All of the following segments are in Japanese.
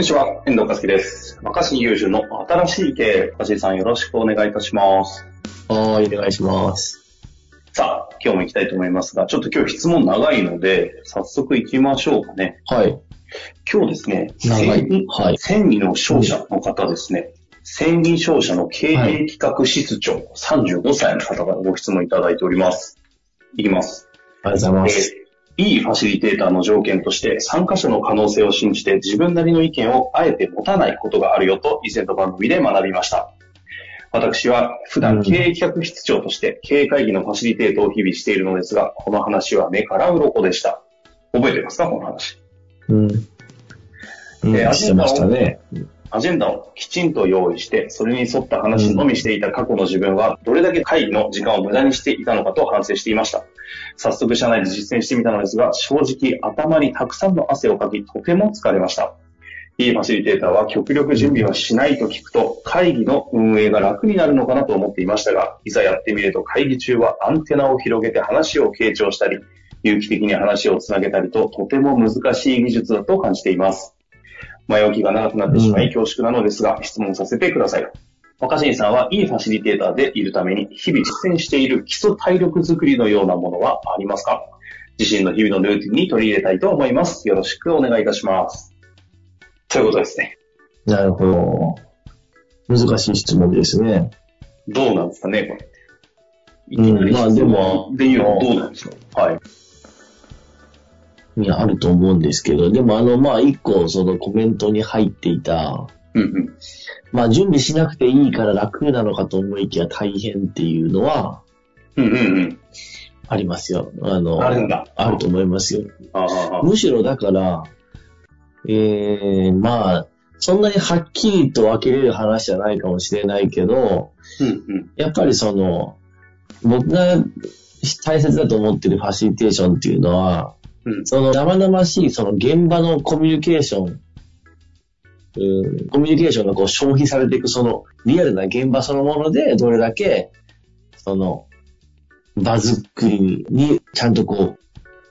にちは、遠藤和樹です。若新雄純の新しい経営、若新さんよろしくお願いいたします。はい、お願いします。さあ、今日も行きたいと思いますが、ちょっと今日質問長いので、早速行きましょうかね。はい。今日ですね、長いはい繊維の商社の方ですね、繊維商社の経営企画室長、35歳の方からご質問いただいております。いきます。ありがとうございます。えーいいファシリテーターの条件として参加者の可能性を信じて自分なりの意見をあえて持たないことがあるよと以前の番組で学びました。私は普段経営企画室長として経営会議のファシリテートを日々しているのですが、この話は目から鱗でした。覚えてますかこの話。うん。うん、えーしてましたね。アジェンダをきちんと用意して、それに沿った話のみしていた過去の自分は、どれだけ会議の時間を無駄にしていたのかと反省していました。早速社内で実践してみたのですが、正直頭にたくさんの汗をかき、とても疲れました。いいファシリテーターは極力準備はしないと聞くと、会議の運営が楽になるのかなと思っていましたが、いざやってみると会議中はアンテナを広げて話を傾聴したり、有機的に話をつなげたりと、とても難しい技術だと感じています。前置きが長くなってしまい恐縮なのですが、質問させてください。若新さんはいいファシリテーターでいるために、日々実践している基礎体力づくりのようなものはありますか？自身の日々のルーティンに取り入れたいと思います。よろしくお願いいたします。ということですね。なるほど。難しい質問ですね。どうなんですかね、これ。うんまあでもで言うとどうなんですか？はい。いや、あると思うんですけど、でもあの、まあ、一個、そのコメントに入っていた、うんうん。まあ、準備しなくていいから楽なのかと思いきや大変っていうのは、うんうんうん。ありますよ。あの、あるんだ。あると思いますよ。むしろだから、ええまあ、そんなにはっきりと分けれる話じゃないかもしれないけど、うんうん。やっぱりその、僕が大切だと思ってるファシリテーションっていうのは、うんその生々しいその現場のコミュニケーション、うん、コミュニケーションがこう消費されていくそのリアルな現場そのものでどれだけその場作りにちゃんとこう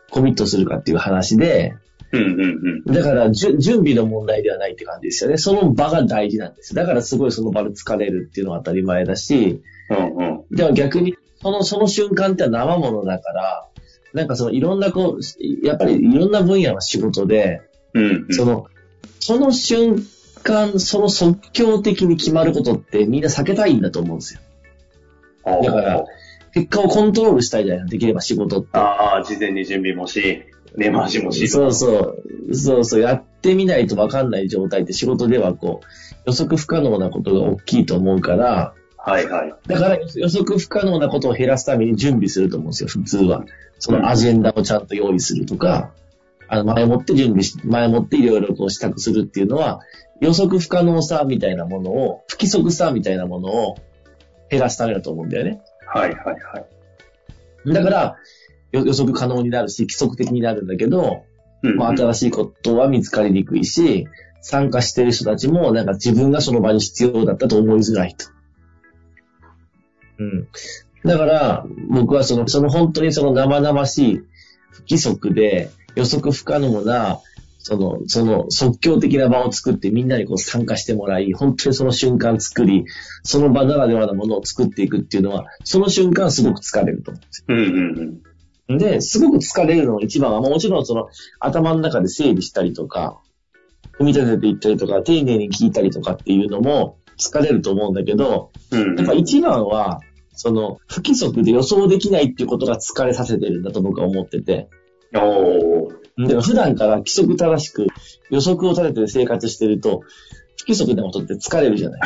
コミットするかっていう話で、うんうんうん。だからじゅ準備の問題ではないって感じですよね。その場が大事なんです。だからすごいその場で疲れるっていうのは当たり前だし、うんうん。でも逆に、その、その瞬間って生ものだから、なんかそのいろんなこう、やっぱりいろんな分野の仕事で、うんうん。その、その瞬間、その即興的に決まることってみんな避けたいんだと思うんですよ。だから結果をコントロールしたいじゃないですか、できれば仕事って。ああ、事前に準備もし、根回しもし。そうそう。そうそう。やってみないと分かんない状態って仕事ではこう、予測不可能なことが大きいと思うから、はいはい。だから予測不可能なことを減らすために準備すると思うんですよ、普通は。そのアジェンダをちゃんと用意するとか、あの前もって準備し、前もっていろいろこう支度するっていうのは、予測不可能さみたいなものを、不規則さみたいなものを減らすためだと思うんだよね。はいはいはい。だから、よ予測可能になるし、規則的になるんだけど、うんまあ、新しいことは見つかりにくいし、参加してる人たちも、なんか自分がその場に必要だったと思いづらいと。うん。だから、僕はその、その本当にその生々しい不規則で予測不可能な、その、その即興的な場を作ってみんなにこう参加してもらい、本当にその瞬間作り、その場ならではのものを作っていくっていうのは、その瞬間すごく疲れると思うんですようんうんうん。うんやっぱ一番は、その不規則で予想できないっていうことが疲れさせてるんだと僕は思ってて、おー。だから普段から規則正しく予測を立てて生活してると、不規則なことって疲れるじゃない。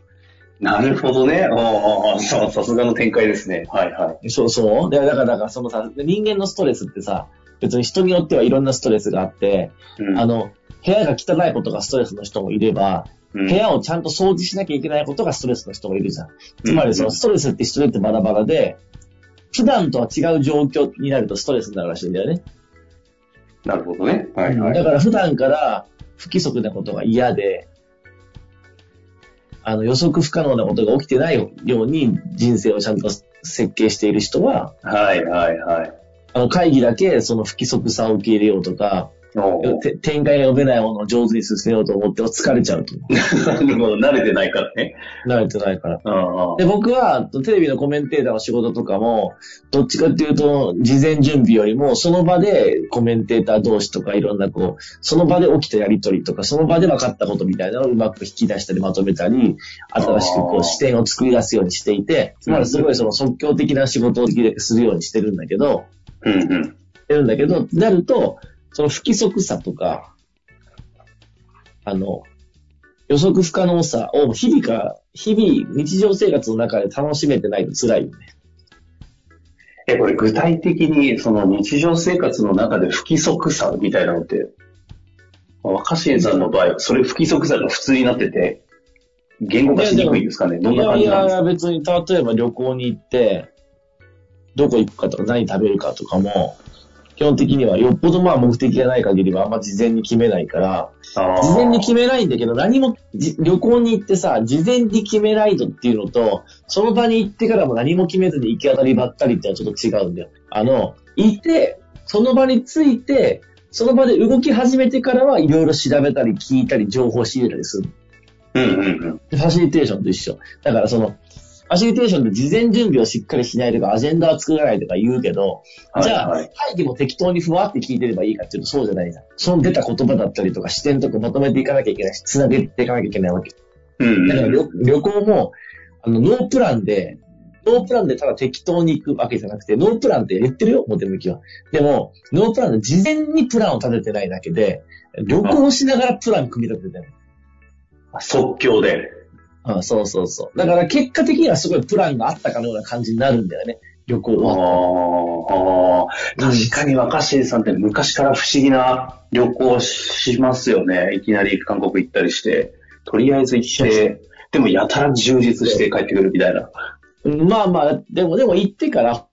なるほどね。ああ、ささすがの展開ですね。はいはい。そうそう。だから、だから、そのさ、人間のストレスってさ、別に人によってはいろんなストレスがあって、うんあの、部屋が汚いことがストレスの人もいれば、うん部屋をちゃんと掃除しなきゃいけないことがストレスの人もいるじゃん。つまりそのストレスって人によってバラバラで、普段とは違う状況になるとストレスになるらしいんだよね。なるほどね。はいはい。だから普段から不規則なことが嫌で、あの予測不可能なことが起きてないように人生をちゃんと設計している人は、はいはいはい。あの会議だけその不規則さを受け入れようとか、展開が読めないものを上手に進めようと思っても疲れちゃうと。なるほど。慣れてないからね。慣れてないから。で、僕はテレビのコメンテーターの仕事とかも、どっちかっていうと、事前準備よりも、その場でコメンテーター同士とかいろんなこう、その場で起きたやりとりとか、その場で分かったことみたいなのをうまく引き出したりまとめたり、新しくこう視点を作り出すようにしていて、つまりすごいその即興的な仕事をするようにしてるんだけど、うんうん。してるんだけど、なると、その不規則さとか、あの、予測不可能さを日々から、日々日常生活の中で楽しめてないと辛いよね。え、これ具体的にその日常生活の中で不規則さみたいなのって、若新さんの場合、それ不規則さが普通になってて、言語化しにくいんですかね？どんな感じなんですか？や、別に、例えば旅行に行って、どこ行くかとか何食べるかとかも、基本的にはよっぽどまあ目的がない限りはあんま事前に決めないから、事前に決めないんだけど、何も、じ旅行に行ってさ、事前に決めないとっていうのと、その場に行ってからも何も決めずに行き当たりばったりってのはちょっと違うんだよ。あの、行って、その場に着いて、その場で動き始めてからはいろいろ調べたり聞いたり情報を仕入れたりする。うんうんうん。でファシリテーションと一緒。だからその、ファシリテーションで事前準備をしっかりしないとか、アジェンダは作らないとか言うけど、じゃあ、はいはい会議も適当にふわって聞いてればいいかっていうとそうじゃないじゃん。その出た言葉だったりとか視点とかまとめていかなきゃいけないし、つなげていかなきゃいけないわけ。うんうん。だから旅旅行も、あの、ノープランで、ノープランでただ適当に行くわけじゃなくて、ノープランって言ってるよ、表向きは。でも、ノープランで事前にプランを立ててないだけで、旅行しながらプラン組み立ててる。即興で。うん、そうそうそう。だから結果的にはすごいプランがあったかのような感じになるんだよね。旅行あは。ーあー。確かに若新さんって昔から不思議な旅行しますよね。いきなり韓国行ったりして。とりあえず行って、でもやたら充実して帰ってくるみたいな。うんまあまあ、でもでも行ってから、本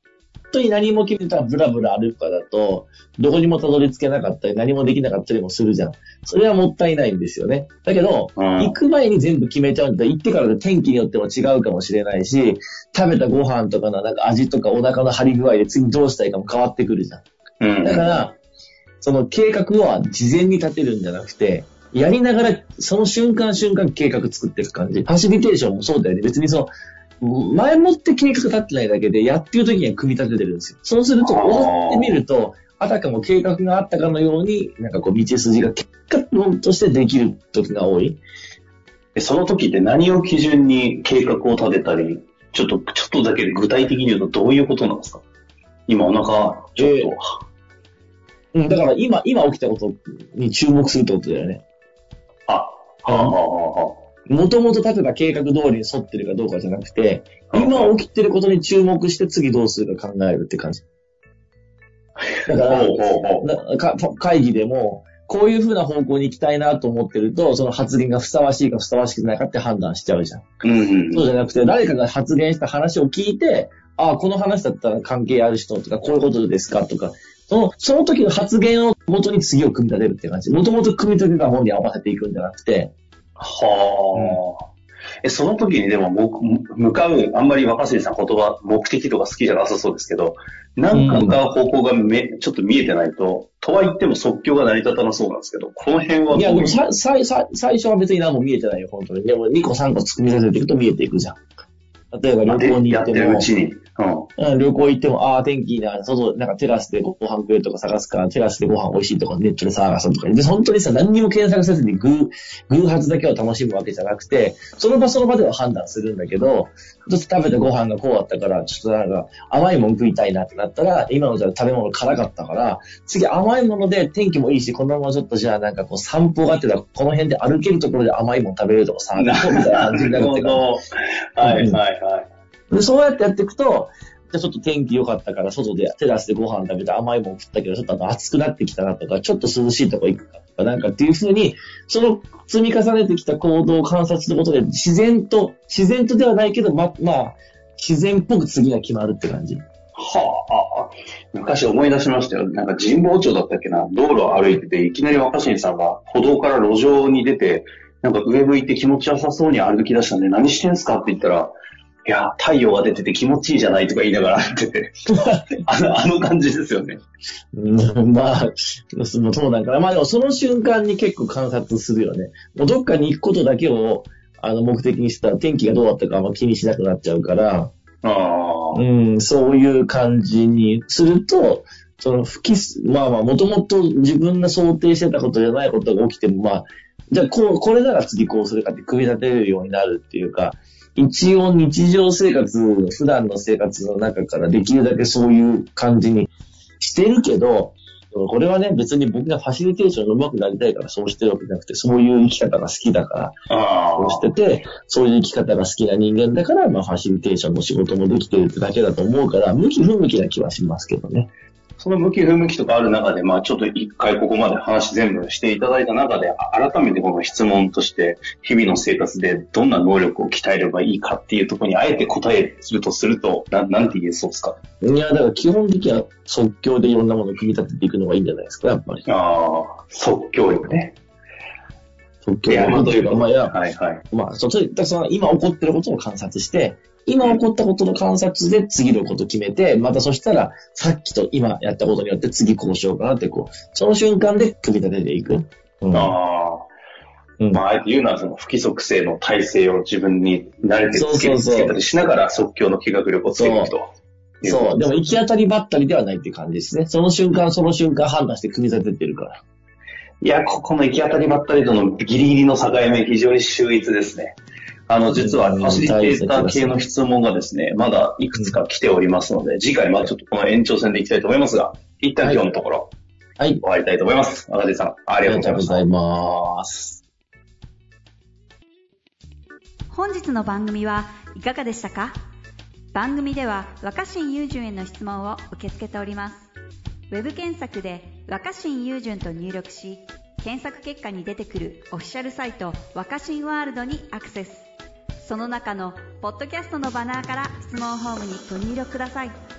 当に何も決めたらブラブラ歩くかだと、どこにもたどり着けなかったり、何もできなかったりもするじゃん。それはもったいないんですよね。だけど、うん行く前に全部決めちゃうんだったら、行ってからで天気によっても違うかもしれないし、食べたご飯とかのなんか味とかお腹の張り具合で次どうしたいかも変わってくるじゃん。うん。だから、その計画は事前に立てるんじゃなくて、やりながら、その瞬間瞬間計画作っていく感じ。ファシリテーションもそうだよね。別にその、前もって計画立ってないだけで、やってる時には組み立ててるんですよ。そうすると、終わってみると、あたかも計画があったかのように、なんかこう、道筋が結果論としてできる時が多い。でその時って何を基準に計画を立てたり、ちょっと、ちょっとだけ具体的に言うとどういうことなんですか？今お腹、ちょっと、うん、だから今、今起きたことに注目するってことだよね。あ、はあ、はあ、はもともと立てた計画通りに沿ってるかどうかじゃなくて、あ。今起きてることに注目して次どうするか考えるって感じ。だから、会議でも、こういう風な方向に行きたいなと思ってると、その発言がふさわしいかふさわしくないかって判断しちゃうじゃん。うんうん。そうじゃなくて、誰かが発言した話を聞いて、ああ、この話だったら関係ある人とか、こういうことですかとか、その、その時の発言を元に次を組み立てるって感じ。もともと組み立てた方に合わせていくんじゃなくて、はあ。え、その時にでも向かう、あんまり若杉さん言葉、目的とか好きじゃなさそうですけど、なんか向かう方向がめ、ちょっと見えてないと、とは言っても即興が成り立たなそうなんですけど、この辺はどう？いや、でもさ、さ、さ、最初は別に何も見えてないよ、本当に。でも2個3個作り出せていくと見えていくじゃん。例えばまあ旅行に行やってても、るうちに。うん。うん、旅行行っても、ああ、天気いいな、外、なんかテラスでご飯食えるとか探すから、テラスでご飯美味しいとかネットで探すとか。で、本当にさ、何にも検索せずに偶、偶発だけを楽しむわけじゃなくて、その場その場では判断するんだけど、ちょっと食べたご飯がこうだったから、ちょっとなんか甘いもん食いたいなってなったら、今のじゃ食べ物辛かったから、次甘いもので天気もいいし、このままちょっとじゃあなんかこう散歩がてら、この辺で歩けるところで甘いもん食べれるとかさ、みたいな感じになるっていうか。はいはいはい。で、そうやってやっていくと、じゃあちょっと天気良かったから外でテラスでご飯食べて甘いもん食ったけど、ちょっと暑くなってきたなとか、ちょっと涼しいとこ行くかとか、なんかっていうふうに、その積み重ねてきた行動を観察することで、自然と、自然とではないけど、ま、まあ、自然っぽく次が決まるって感じ。はあ、昔思い出しましたよ。なんか神保町だったっけな、道路を歩いてて、いきなり若新さんが歩道から路上に出て、なんか上向いて気持ちよさそうに歩き出したんで、何してんすかって言ったら、いや、太陽が出てて気持ちいいじゃないとか言いながら歩いてて、あの、あの感じですよね。うん、まあ、そうなんかな。まあでもその瞬間に結構観察するよね。もうどっかに行くことだけを、あの、目的にしたら天気がどうだったかあんま気にしなくなっちゃうから、ああ。うん、そういう感じにすると、その不きす、まあまあ、もともと自分が想定してたことじゃないことが起きても、まあ、じゃあこう、これなら次こうするかって組み立てれるようになるっていうか、一応日常生活、普段の生活の中からできるだけそういう感じにしてるけど、これはね、別に僕がファシリテーションが上手くなりたいからそうしてるわけじゃなくて、そういう生き方が好きだから、あそうしてて、そういう生き方が好きな人間だから、まあ、ファシリテーションの仕事もできてるってだけだと思うから、向き不向きな気はしますけどね。その向き不向きとかある中で、まあちょっと一回ここまで話全部していただいた中で、あ改めてこの質問として、日々の生活でどんな能力を鍛えればいいかっていうところにあえて答えするとすると、ななんて言えそうですか？いや、だから基本的には即興でいろんなものを組み立てていくのがいいんじゃないですか、やっぱり。ああ、即興力ね。即興力というか、まあ、いや、はいはい。まあ、そう、とにかくその今起こってることを観察して、今起こったことの観察で次のこと決めて、またそしたら、さっきと今やったことによって次こうしようかなって、こう、その瞬間で組み立てていく。うん。ああ。うんまあ、あえて言うのは、その不規則性の体制を自分に慣れてつけそうそうそうつけたりしながら即興の企画力をつけていくと。そう。でも行き当たりばったりではないっていう感じですね。その瞬間、その瞬間判断して組み立ててるから。いや、ここの行き当たりばったりとのギリギリの境目、非常に秀逸ですね。あの、実はファシリテーター系の質問がですね、まだいくつか来ておりますので、次回まあちょっとこの延長戦でいきたいと思いますが、一旦今日のところはい。終わりたいと思います。赤字さん、あありがとうござい。ます。本日の番組はいかがでしたか？番組では若新雄純への質問を受け付けておりますウェブ検索で「若新雄純」と入力し検索結果に出てくるオフィシャルサイト「若新ワールド」にアクセスその中のポッドキャストのバナーから質問ホームにご入力ください。